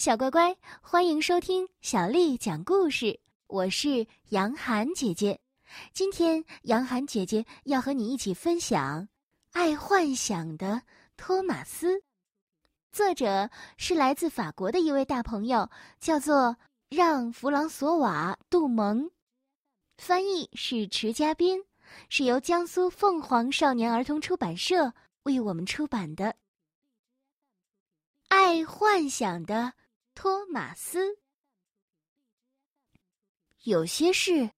小乖乖，欢迎收听小丽讲故事。我是杨涵姐姐，今天杨涵姐姐要和你一起分享《爱幻想的托马斯》。作者是来自法国的一位大朋友，叫做让·弗朗索瓦·杜蒙，翻译是迟嘉宾，是由江苏凤凰少年儿童出版社为我们出版的《爱幻想的》。托马斯，有些事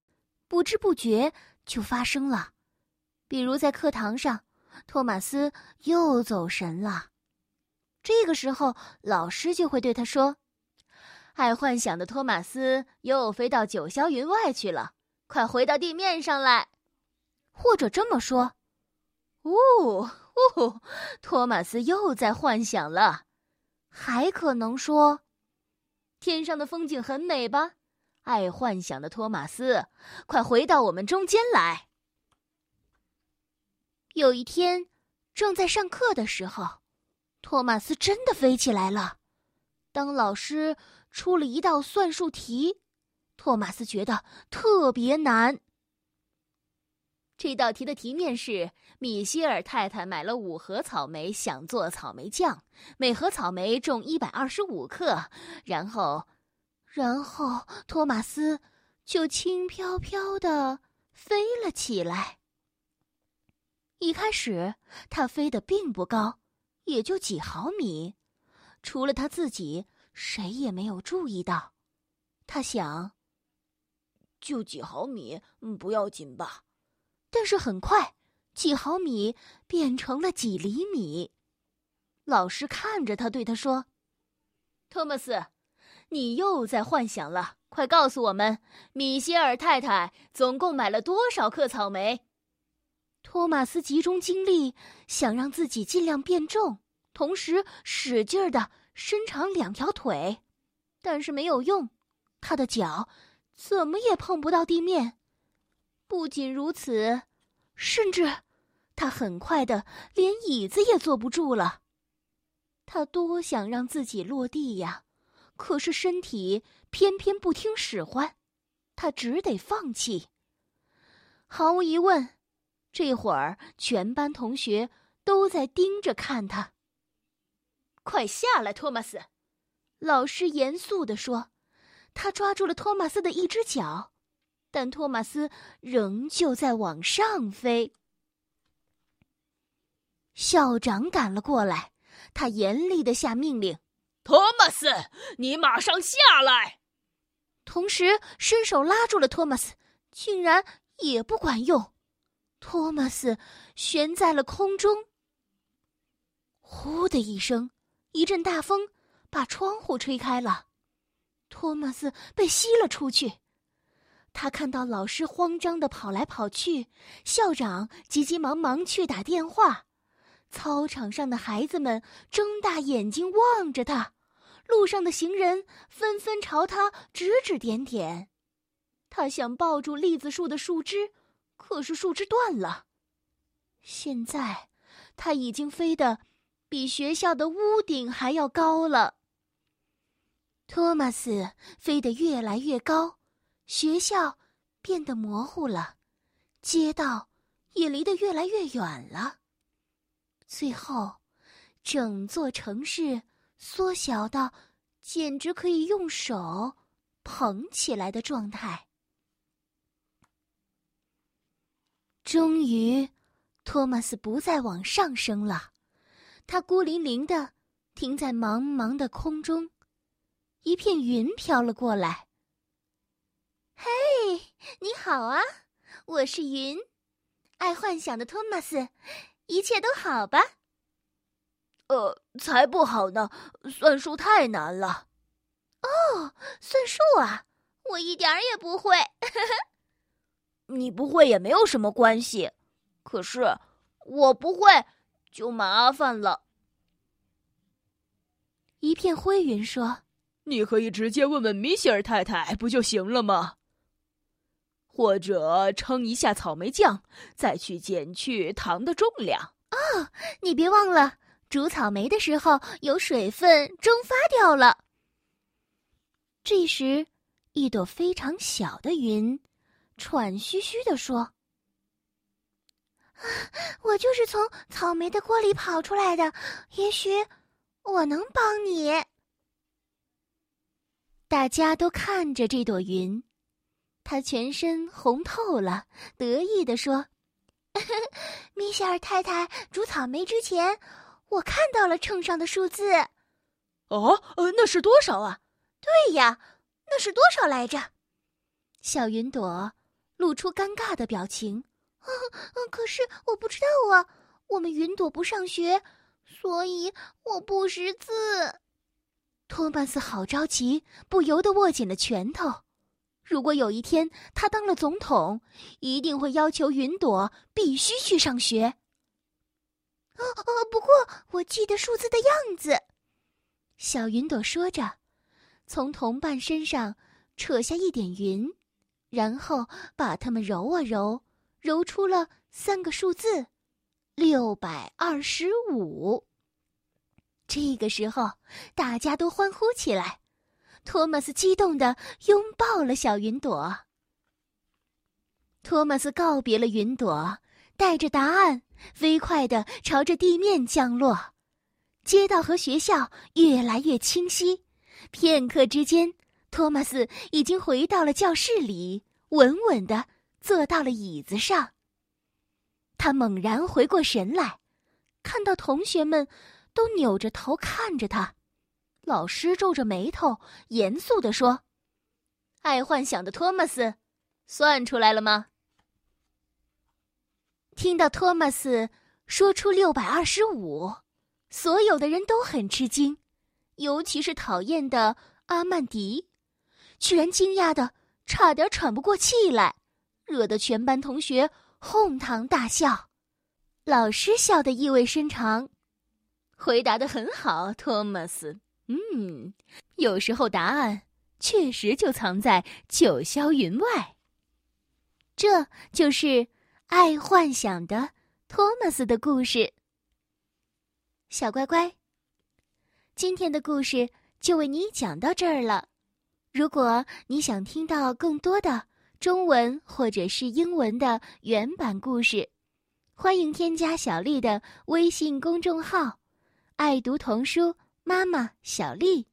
不知不觉就发生了，比如在课堂上，托马斯又走神了。这个时候，老师就会对他说：“爱幻想的托马斯又飞到九霄云外去了，快回到地面上来。”或者这么说：“哦哦，托马斯又在幻想了。”还可能说。天上的风景很美吧？爱幻想的托马斯，快回到我们中间来。有一天，正在上课的时候，托马斯真的飞起来了。当老师出了一道算术题，托马斯觉得特别难。这道题的题面是：米歇尔太太买了五盒草莓，想做草莓酱，每盒草莓重一百二十五克。然后，然后托马斯就轻飘飘的飞了起来。一开始，他飞得并不高，也就几毫米，除了他自己，谁也没有注意到。他想，就几毫米，不要紧吧。但是很快，几毫米变成了几厘米。老师看着他，对他说：“托马斯，你又在幻想了。快告诉我们，米歇尔太太总共买了多少克草莓？”托马斯集中精力，想让自己尽量变重，同时使劲儿的伸长两条腿，但是没有用，他的脚怎么也碰不到地面。不仅如此，甚至他很快的连椅子也坐不住了。他多想让自己落地呀，可是身体偏偏不听使唤，他只得放弃。毫无疑问，这会儿全班同学都在盯着看他。快下来，托马斯！老师严肃地说。他抓住了托马斯的一只脚。但托马斯仍旧在往上飞。校长赶了过来，他严厉的下命令：“托马斯，你马上下来！”同时伸手拉住了托马斯，竟然也不管用。托马斯悬在了空中。呼的一声，一阵大风把窗户吹开了，托马斯被吸了出去。他看到老师慌张的跑来跑去，校长急急忙忙去打电话，操场上的孩子们睁大眼睛望着他，路上的行人纷纷朝他指指点点。他想抱住栗子树的树枝，可是树枝断了。现在，他已经飞得比学校的屋顶还要高了。托马斯飞得越来越高。学校变得模糊了，街道也离得越来越远了。最后，整座城市缩小到简直可以用手捧起来的状态。终于，托马斯不再往上升了，他孤零零的停在茫茫的空中，一片云飘了过来。好啊！我是云，爱幻想的托马斯，一切都好吧？呃，才不好呢，算术太难了。哦，算术啊，我一点儿也不会。你不会也没有什么关系，可是我不会就麻烦了。一片灰云说：“你可以直接问问米歇尔太太，不就行了吗？”或者称一下草莓酱，再去减去糖的重量。哦，你别忘了，煮草莓的时候有水分蒸发掉了。这时，一朵非常小的云，喘吁吁地说：“我就是从草莓的锅里跑出来的，也许我能帮你。”大家都看着这朵云，它全身红透了，得意地说：“米歇尔太太煮草莓之前，我看到了秤上的数字。”哦，呃，那是多少啊？对呀，那是多少来着？小云朵露出尴尬的表情。嗯，可是我不知道啊。我们云朵不上学，所以我不识字。托马斯好着急，不由得握紧了拳头。如果有一天他当了总统，一定会要求云朵必须去上学。哦哦，不过我记得数字的样子。小云朵说着，从同伴身上扯下一点云，然后把它们揉啊揉，揉出了三个数字：六百二十五。这个时候，大家都欢呼起来。托马斯激动地拥抱了小云朵。托马斯告别了云朵，带着答案，飞快地朝着地面降落。街道和学校越来越清晰，片刻之间，托马斯已经回到了教室里，稳稳地坐到了椅子上。他猛然回过神来，看到同学们都扭着头看着他，老师皱着眉头，严肃地说：“爱幻想的托马斯，算出来了吗？”听到托马斯说出六百二十五。所有的人都很吃惊，尤其是讨厌的阿曼迪，居然惊讶的差点喘不过气来，惹得全班同学哄堂大笑。老师笑得意味深长，回答的很好，托马斯。嗯，有时候答案确实就藏在九霄云外。这就是爱幻想的托马斯的故事。小乖乖，今天的故事就为你讲到这儿了。如果你想听到更多的中文或者是英文的原版故事，欢迎添加小丽的微信公众号“爱读童书妈妈小丽”。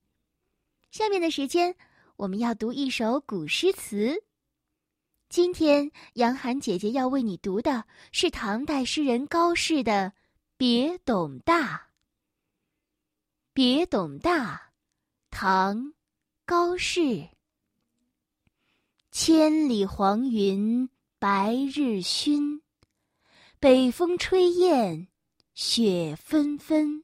下面的时间，我们要读一首古诗词。今天，杨涵姐姐要为你读的是唐代诗人高适的《别董大》。别董大，唐，高适。千里黄云白日曛，北风吹雁雪纷纷。